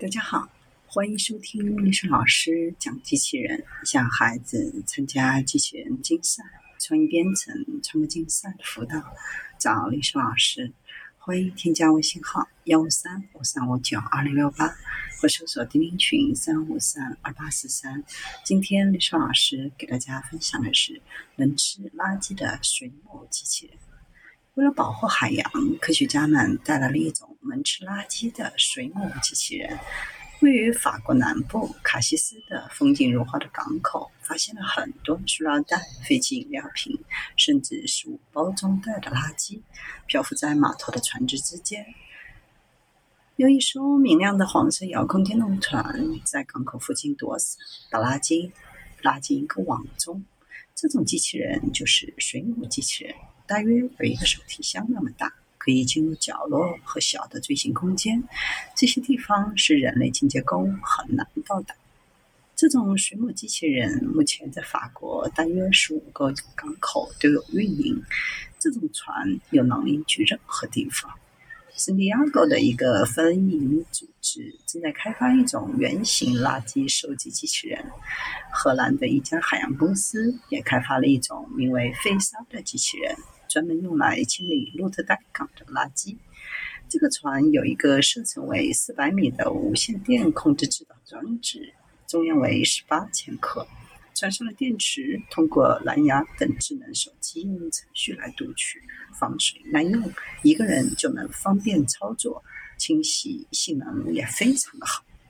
大家好，欢迎收听历史老师讲机器人，向孩子参加机器人竞赛、创意编程、创客竞赛的辅导，找历史老师。欢迎添加微信号幺五三五三五九二零六八，或搜索钉钉群三五三二八四三。今天历史老师给大家分享的是能吃垃圾的水母机器人。为了保护海洋，科学家们带来了一种能吃垃圾的水母机器人。位于法国南部卡西斯的风景如画的港口，发现了很多塑料袋、废弃饮料瓶，甚至食物包装袋的垃圾，漂浮在码头的船只之间。有一艘明亮的黄色遥控电动船在港口附近躲伞，把垃圾拉进一个网中。这种机器人就是水母机器人。大约有一个手提箱那么大，可以进入角落和小的锥形空间。这些地方是人类清洁工很难到达。这种水母机器人目前在法国大约十五个港口都有运营。这种船有能力去任何地方。圣地亚哥的一个分营组织正在开发一种圆形垃圾收集机器人。荷兰的一家海洋公司也开发了一种名为“飞沙”的机器人。专门用来清理鹿特丹港的垃圾。这个船有一个射程为四百米的无线电控制制导装置，重量为十八千克。船上的电池通过蓝牙等智能手机应用程序来读取，防水耐用，一个人就能方便操作。清洗性能也非常的好。